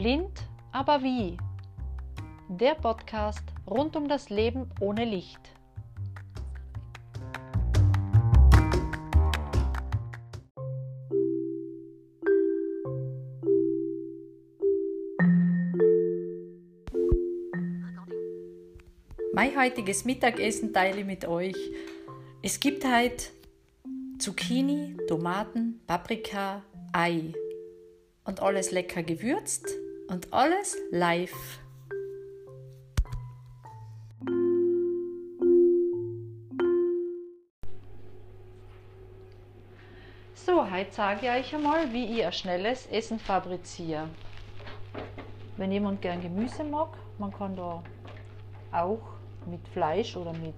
Blind, aber wie? Der Podcast rund um das Leben ohne Licht. Mein heutiges Mittagessen teile ich mit euch. Es gibt heute Zucchini, Tomaten, Paprika, Ei und alles lecker gewürzt und alles live. So, heute sage ich euch einmal, wie ich ein schnelles Essen fabriziere. Wenn jemand gern Gemüse mag, man kann da auch mit Fleisch oder mit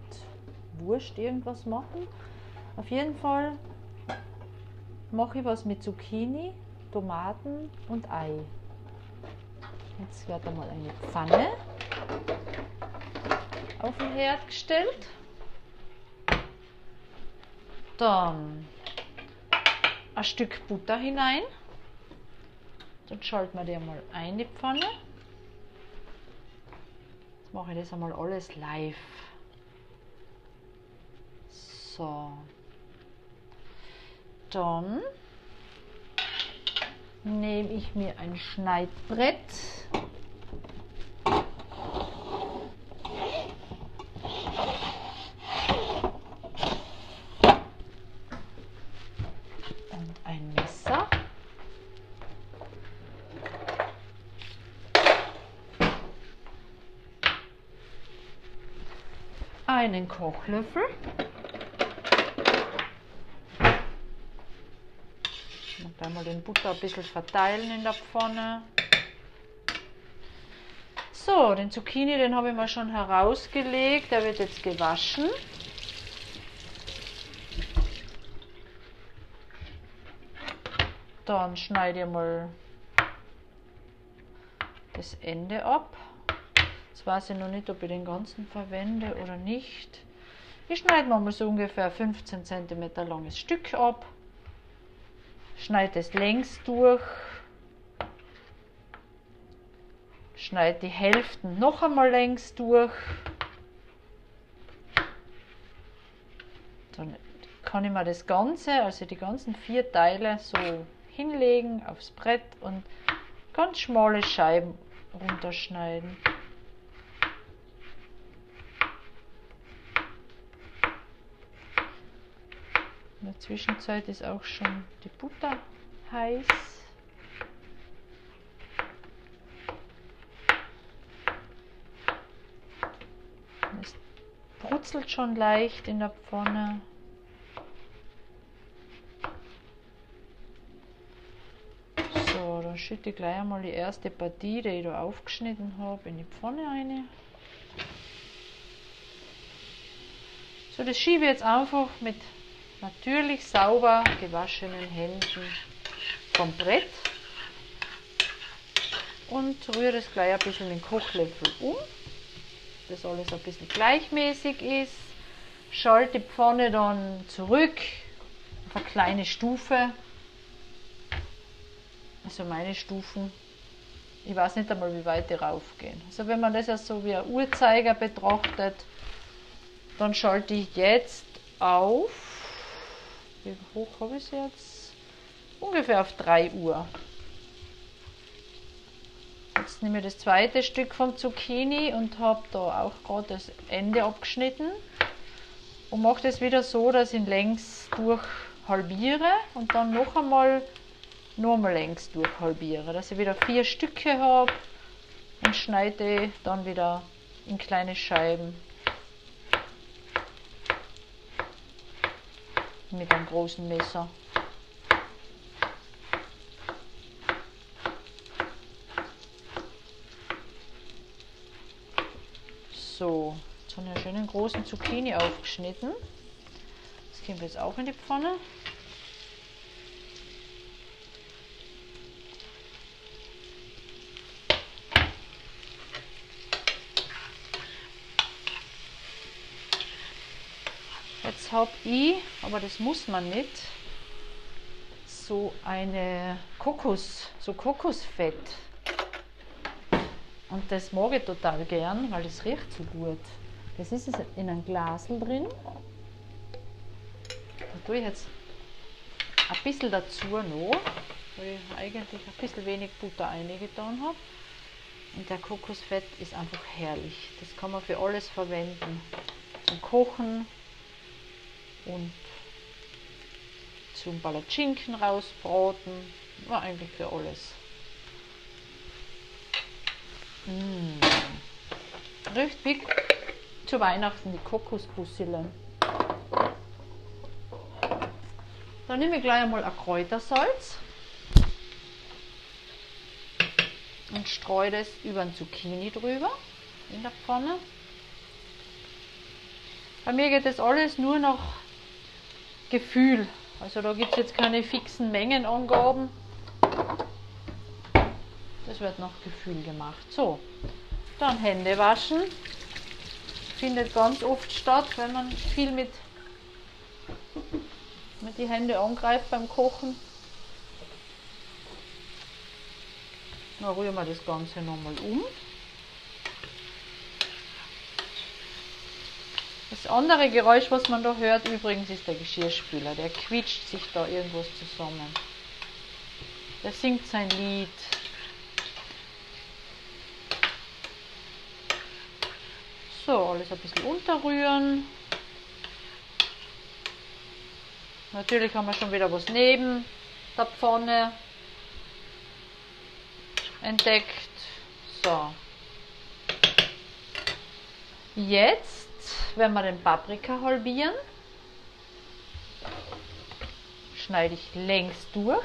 Wurst irgendwas machen. Auf jeden Fall mache ich was mit Zucchini, Tomaten und Ei. Jetzt wird einmal eine Pfanne auf den Herd gestellt. Dann ein Stück Butter hinein. Dann schalten wir die einmal ein, die Pfanne. Jetzt mache ich das einmal alles live. So. Dann nehme ich mir ein Schneidbrett. Und ein Messer. Einen Kochlöffel. Und einmal den Butter ein bisschen verteilen in der Pfanne. So, den Zucchini, den habe ich mal schon herausgelegt. Der wird jetzt gewaschen. Dann schneide ich mal das Ende ab. Jetzt weiß ich noch nicht, ob ich den ganzen verwende oder nicht. Ich schneide mal so ungefähr 15 cm langes Stück ab schneide es längs durch, schneide die Hälften noch einmal längs durch. Dann kann ich mir das Ganze, also die ganzen vier Teile so hinlegen aufs Brett und ganz schmale Scheiben runterschneiden. In der Zwischenzeit ist auch schon die Butter heiß. Es brutzelt schon leicht in der Pfanne. So, dann schütte ich gleich einmal die erste Partie, die ich da aufgeschnitten habe, in die Pfanne rein. So, das schiebe ich jetzt einfach mit natürlich sauber gewaschenen Händen vom Brett und rühre es gleich ein bisschen den Kochlöffel um, dass alles ein bisschen gleichmäßig ist. Schalte die Pfanne dann zurück auf eine kleine Stufe, also meine Stufen. Ich weiß nicht einmal, wie weit die raufgehen. Also wenn man das ja so wie ein Uhrzeiger betrachtet, dann schalte ich jetzt auf wie hoch habe ich es jetzt? Ungefähr auf 3 Uhr. Jetzt nehme ich das zweite Stück vom Zucchini und habe da auch gerade das Ende abgeschnitten und mache das wieder so, dass ich ihn längs durch halbiere und dann noch einmal nochmal längs durch halbiere, dass ich wieder vier Stücke habe und schneide dann wieder in kleine Scheiben. Mit einem großen Messer. So, jetzt habe ich einen schönen großen Zucchini aufgeschnitten. Das kommt jetzt auch in die Pfanne. Jetzt habe ich, aber das muss man nicht, so eine Kokos, so Kokosfett Und das mag ich total gern, weil das riecht so gut. Das ist es in einem Glas drin. Da tue ich jetzt ein bisschen dazu noch, weil ich eigentlich ein bisschen wenig Butter eingetan habe. Und der Kokosfett ist einfach herrlich. Das kann man für alles verwenden. Zum Kochen und zum Palatschinken rausbraten. War eigentlich für alles. Mmh. Riecht zu Weihnachten die Kokosbussile. Dann nehme ich gleich einmal ein Kräutersalz und streue das über ein Zucchini drüber in der Pfanne. Bei mir geht das alles nur nach Gefühl. Also da gibt es jetzt keine fixen Mengenangaben. Das wird nach Gefühl gemacht. So, dann Hände waschen. Findet ganz oft statt, wenn man viel mit, mit die Hände angreift beim Kochen. Dann rühren wir das Ganze nochmal um. Das andere Geräusch, was man da hört, übrigens ist der Geschirrspüler. Der quietscht sich da irgendwas zusammen. Der singt sein Lied. So, alles ein bisschen unterrühren. Natürlich haben wir schon wieder was neben der Pfanne entdeckt. So. Jetzt werden wir den Paprika halbieren. Schneide ich längs durch.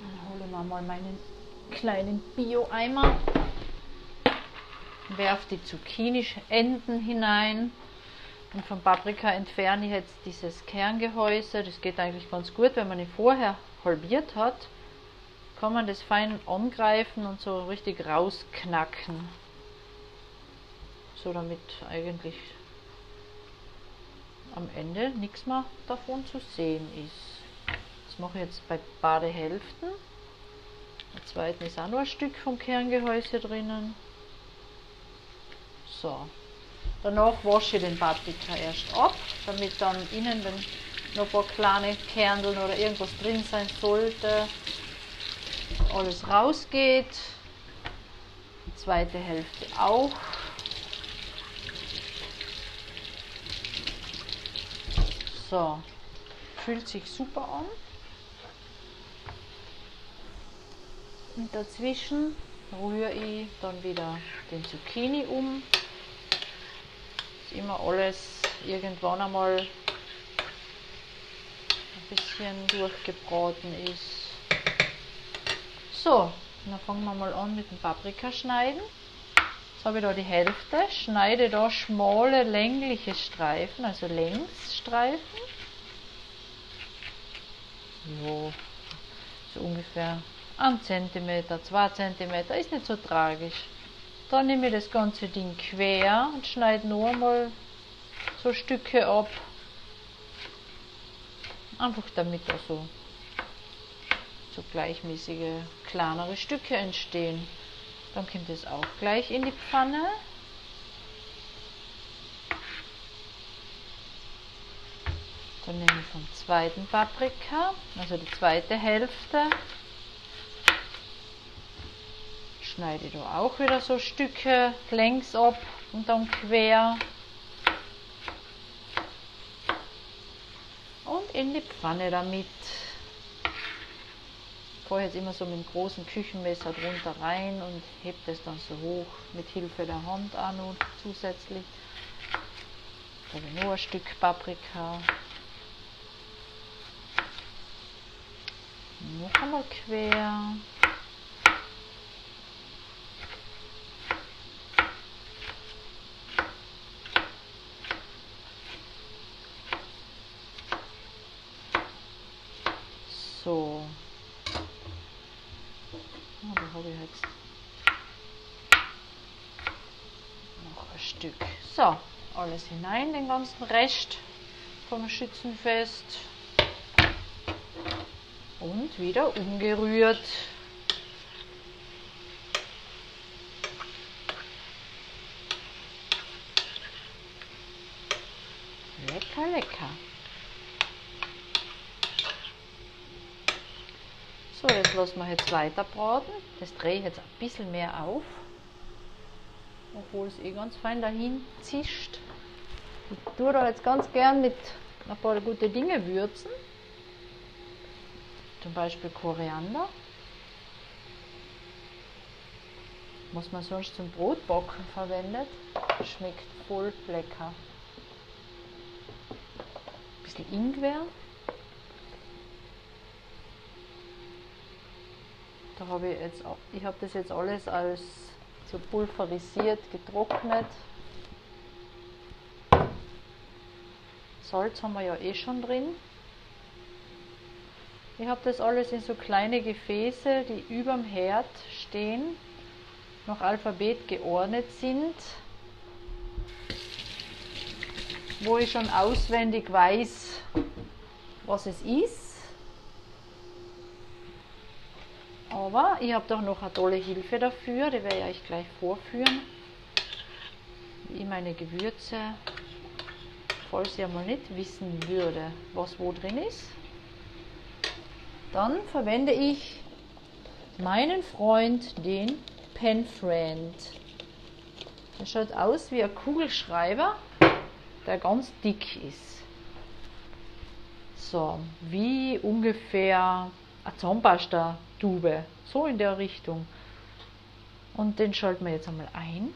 Dann hole ich mal meinen kleinen Bio-Eimer. Werfe die Zucchini-Enden hinein. Und vom Paprika entferne ich jetzt dieses Kerngehäuse. Das geht eigentlich ganz gut, wenn man ihn vorher halbiert hat. Kann man das fein angreifen und so richtig rausknacken. So damit eigentlich am Ende nichts mehr davon zu sehen ist. Das mache ich jetzt bei beide Hälften. Im zweiten ist auch noch ein Stück vom Kerngehäuse drinnen. So. Danach wasche ich den Paprika erst ab, damit dann innen, wenn noch ein paar kleine Kerneln oder irgendwas drin sein sollte, alles rausgeht. Die zweite Hälfte auch. So, fühlt sich super an. Und dazwischen rühre ich dann wieder den Zucchini um. Dass immer alles irgendwann einmal ein bisschen durchgebraten ist. So, dann fangen wir mal an mit dem Paprika schneiden. Jetzt habe ich da die Hälfte, schneide da schmale längliche Streifen, also Längsstreifen. So, so ungefähr 1 cm, 2 cm, ist nicht so tragisch. Dann nehme ich das ganze Ding quer und schneide nur einmal so Stücke ab. Einfach damit da so, so gleichmäßige, kleinere Stücke entstehen. Dann kommt es auch gleich in die Pfanne. Dann nehme ich vom zweiten Paprika, also die zweite Hälfte, schneide da auch wieder so Stücke längs ab und dann quer. Und in die Pfanne damit. Vorher jetzt immer so mit dem großen Küchenmesser drunter rein und hebt es dann so hoch mit Hilfe der Hand an und zusätzlich. Da habe ich nur ein Stück Paprika. Noch einmal quer. So. Oh, da habe ich jetzt noch ein Stück. So, alles hinein, den ganzen Rest vom Schützenfest. Und wieder umgerührt. Lecker, lecker. So, jetzt lassen wir jetzt weiter braten. Das drehe ich jetzt ein bisschen mehr auf. Obwohl es eh ganz fein dahin zischt. Ich tue da jetzt ganz gern mit ein paar gute Dinge würzen. Zum Beispiel Koriander. Was man sonst zum Brotbacken verwendet. Schmeckt voll lecker. Ein bisschen Ingwer. Da habe ich jetzt, ich habe das jetzt alles als so pulverisiert, getrocknet. Salz haben wir ja eh schon drin. Ich habe das alles in so kleine Gefäße, die überm Herd stehen, nach Alphabet geordnet sind, wo ich schon auswendig weiß, was es ist. Aber ich habe doch noch eine tolle Hilfe dafür, die werde ich euch gleich vorführen, wie meine Gewürze falls ihr mal nicht wissen würde, was wo drin ist, dann verwende ich meinen Freund, den Penfriend. Der schaut aus wie ein Kugelschreiber, der ganz dick ist. So, wie ungefähr eine Zahnpasta-Tube, so in der Richtung. Und den schalten wir jetzt einmal ein.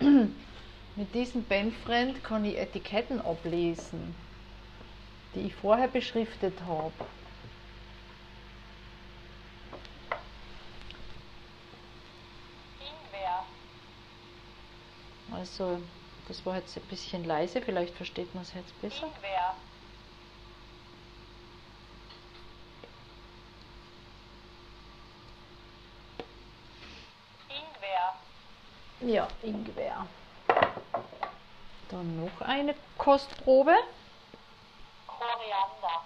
Mit diesem Penfriend kann ich Etiketten ablesen, die ich vorher beschriftet habe. Also, das war jetzt ein bisschen leise, vielleicht versteht man es jetzt besser. Ingwer. Ja, Ingwer. Dann noch eine Kostprobe. Koriander.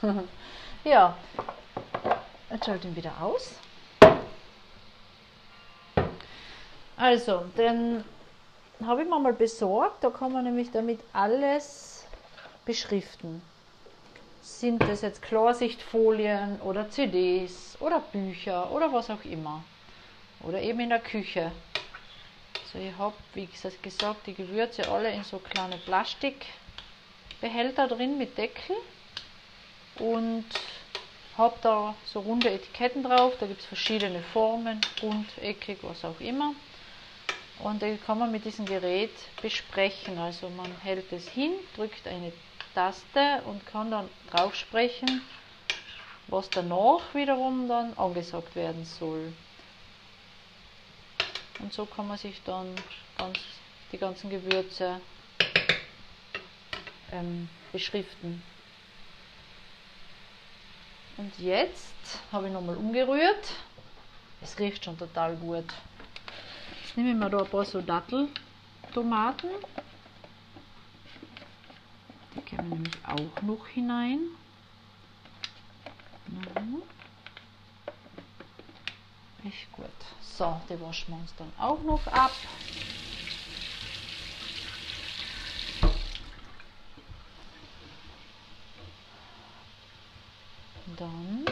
Koriander. ja. Jetzt schalte ihn wieder aus. Also, den habe ich mir mal besorgt. Da kann man nämlich damit alles beschriften sind das jetzt Klarsichtfolien oder CDs oder Bücher oder was auch immer. Oder eben in der Küche. So, ich habe, wie gesagt, die Gewürze alle in so kleine Plastikbehälter drin mit Deckel und habe da so runde Etiketten drauf. Da gibt es verschiedene Formen, rund, eckig, was auch immer. Und die kann man mit diesem Gerät besprechen. Also man hält es hin, drückt eine Taste und kann dann drauf sprechen, was danach wiederum dann angesagt werden soll. Und so kann man sich dann ganz, die ganzen Gewürze ähm, beschriften. Und jetzt habe ich nochmal umgerührt. Es riecht schon total gut. Jetzt nehme ich mir da ein paar so Datteltomaten die geben wir nämlich auch noch hinein. Mhm. Echt gut. So, die waschen wir uns dann auch noch ab. Dann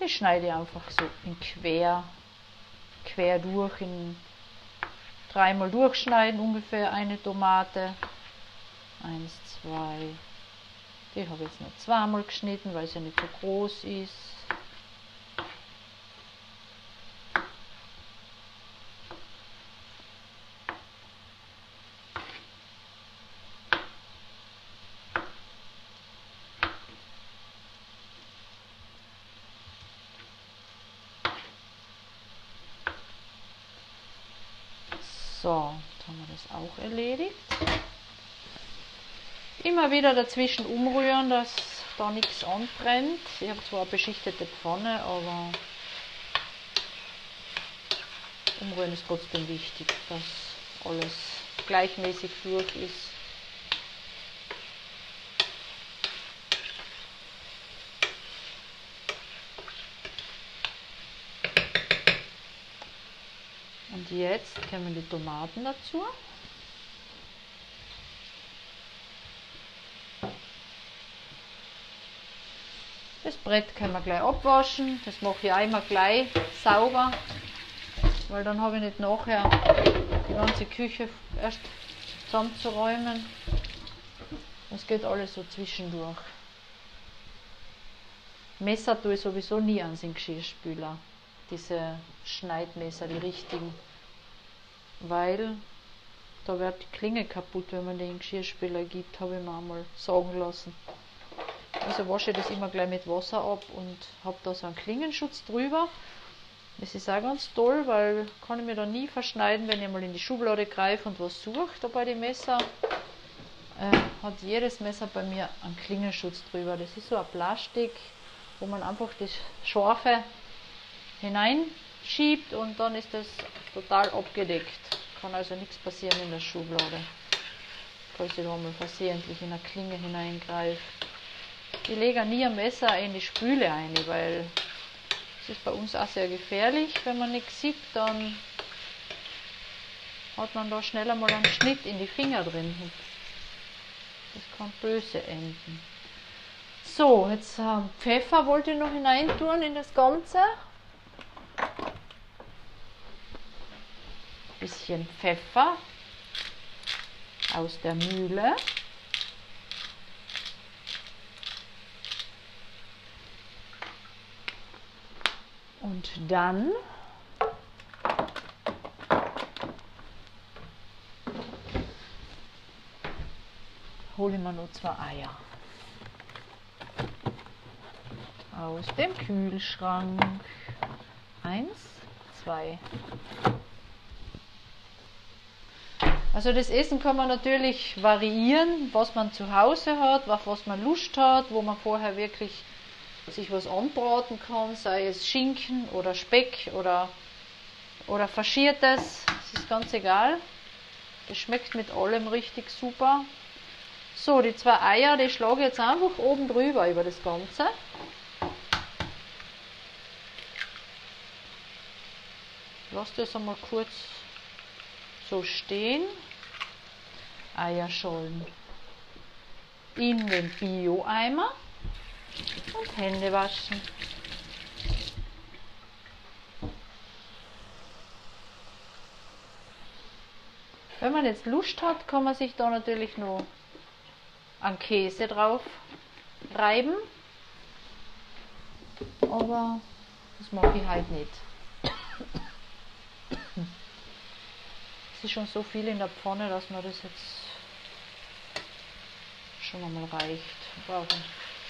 die schneide ich einfach so in quer, quer durch, in dreimal durchschneiden ungefähr eine Tomate. Eins, zwei. Die habe ich jetzt nur zweimal geschnitten, weil sie nicht so groß ist. So, jetzt haben wir das auch erledigt. Immer wieder dazwischen umrühren, dass da nichts anbrennt. Ich habe zwar eine beschichtete Pfanne, aber Umrühren ist trotzdem wichtig, dass alles gleichmäßig durch ist. Und jetzt kommen die Tomaten dazu. Das Brett können wir gleich abwaschen. Das mache ich einmal gleich sauber, weil dann habe ich nicht nachher die ganze Küche erst zusammenzuräumen. Das geht alles so zwischendurch. Messer tue ich sowieso nie an den Geschirrspüler. Diese Schneidmesser, die richtigen. Weil da wird die Klinge kaputt, wenn man den Geschirrspüler gibt, habe ich mir einmal sagen lassen. Also wasche ich das immer gleich mit Wasser ab und habe da so einen Klingenschutz drüber. Das ist auch ganz toll, weil kann ich mir da nie verschneiden, wenn ich mal in die Schublade greife und was suche da bei den Messer. Äh, hat jedes Messer bei mir einen Klingenschutz drüber. Das ist so ein Plastik, wo man einfach das Scharfe hineinschiebt und dann ist das total abgedeckt. Kann also nichts passieren in der Schublade, falls ich da mal versehentlich in eine Klinge hineingreife. Ich lege nie ein Messer in die Spüle ein, weil es ist bei uns auch sehr gefährlich. Wenn man nichts sieht, dann hat man da schneller mal einen Schnitt in die Finger drin. Das kann böse enden. So, jetzt äh, Pfeffer wollte ich noch hineintun in das Ganze. Bisschen Pfeffer aus der Mühle. Und dann hole ich mir nur zwei Eier aus dem Kühlschrank. Eins, zwei. Also das Essen kann man natürlich variieren, was man zu Hause hat, auf was man Lust hat, wo man vorher wirklich sich was anbraten kann, sei es Schinken oder Speck oder, oder Faschiertes, das ist ganz egal. Das schmeckt mit allem richtig super. So, die zwei Eier, die schlage ich jetzt einfach oben drüber über das Ganze. Lass das einmal kurz so stehen. Eierschollen in den Bio-Eimer und Hände waschen. Wenn man jetzt Lust hat, kann man sich da natürlich noch einen Käse drauf reiben. Aber das mache ich halt nicht. Es ist schon so viel in der Pfanne, dass man das jetzt schon einmal reicht. Brauchen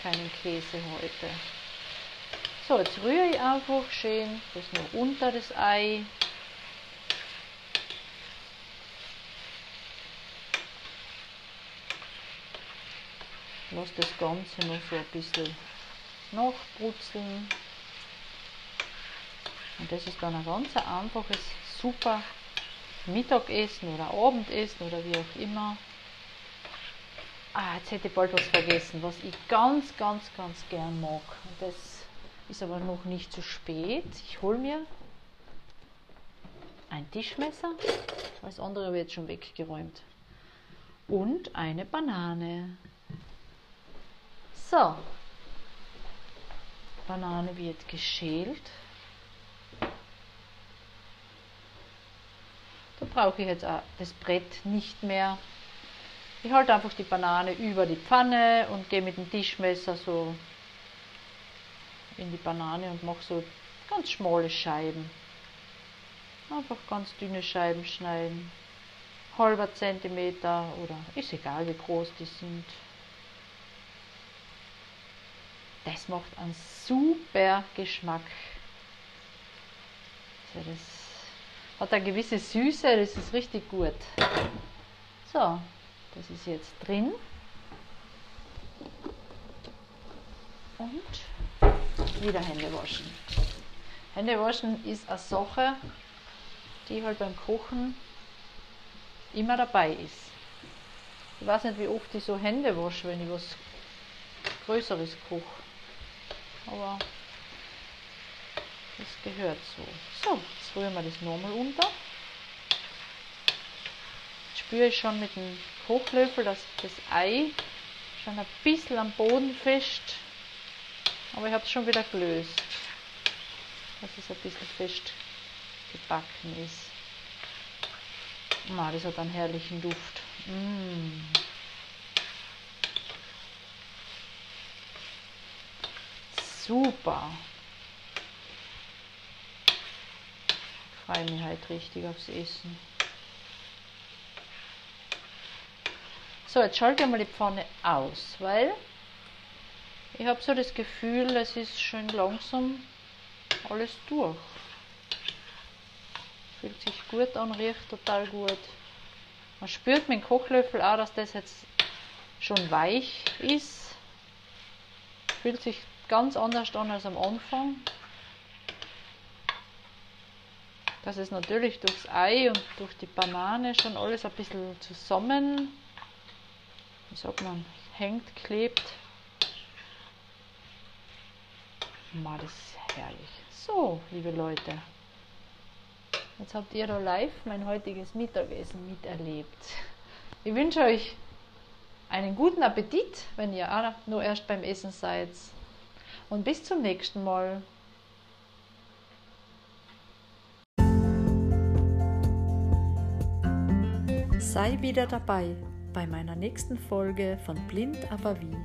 keinen Käse heute. So, jetzt rühre ich einfach schön das nur unter das Ei. Lass das Ganze noch so ein bisschen nachbrutzeln. Und das ist dann ein ganz einfaches, super Mittagessen oder Abendessen oder wie auch immer. Ah, jetzt hätte ich bald was vergessen, was ich ganz, ganz, ganz gern mag. Das ist aber noch nicht zu spät. Ich hole mir ein Tischmesser, das andere jetzt schon weggeräumt. Und eine Banane. So, Banane wird geschält. Da brauche ich jetzt auch das Brett nicht mehr ich halte einfach die Banane über die Pfanne und gehe mit dem Tischmesser so in die Banane und mache so ganz schmale Scheiben. Einfach ganz dünne Scheiben schneiden. Halber Zentimeter oder ist egal wie groß die sind. Das macht einen super Geschmack. Also das hat eine gewisse Süße, das ist richtig gut. So, das ist jetzt drin. Und wieder Hände waschen. Hände waschen ist eine Sache, die halt beim Kochen immer dabei ist. Ich weiß nicht, wie oft ich so Hände wasche, wenn ich was Größeres koche. Aber das gehört so. So, jetzt rühren wir das nochmal unter. Jetzt spüre ich schon mit dem Kochlöffel, dass das Ei schon ein bisschen am Boden fest, aber ich habe es schon wieder gelöst, dass es ein bisschen fest gebacken ist. Oh, das hat einen herrlichen Duft. Mm. Super. Ich freue mich halt richtig aufs Essen. So, jetzt schalte ich mal die Pfanne aus, weil ich habe so das Gefühl, es ist schön langsam alles durch. Fühlt sich gut an, riecht total gut. Man spürt mit dem Kochlöffel auch, dass das jetzt schon weich ist. Fühlt sich ganz anders an als am Anfang. Das ist natürlich durchs Ei und durch die Banane schon alles ein bisschen zusammen, sagt man, hängt, klebt. Ma, das ist herrlich. So, liebe Leute, jetzt habt ihr da live mein heutiges Mittagessen miterlebt. Ich wünsche euch einen guten Appetit, wenn ihr auch nur erst beim Essen seid. Und bis zum nächsten Mal. Sei wieder dabei bei meiner nächsten Folge von Blind aber wie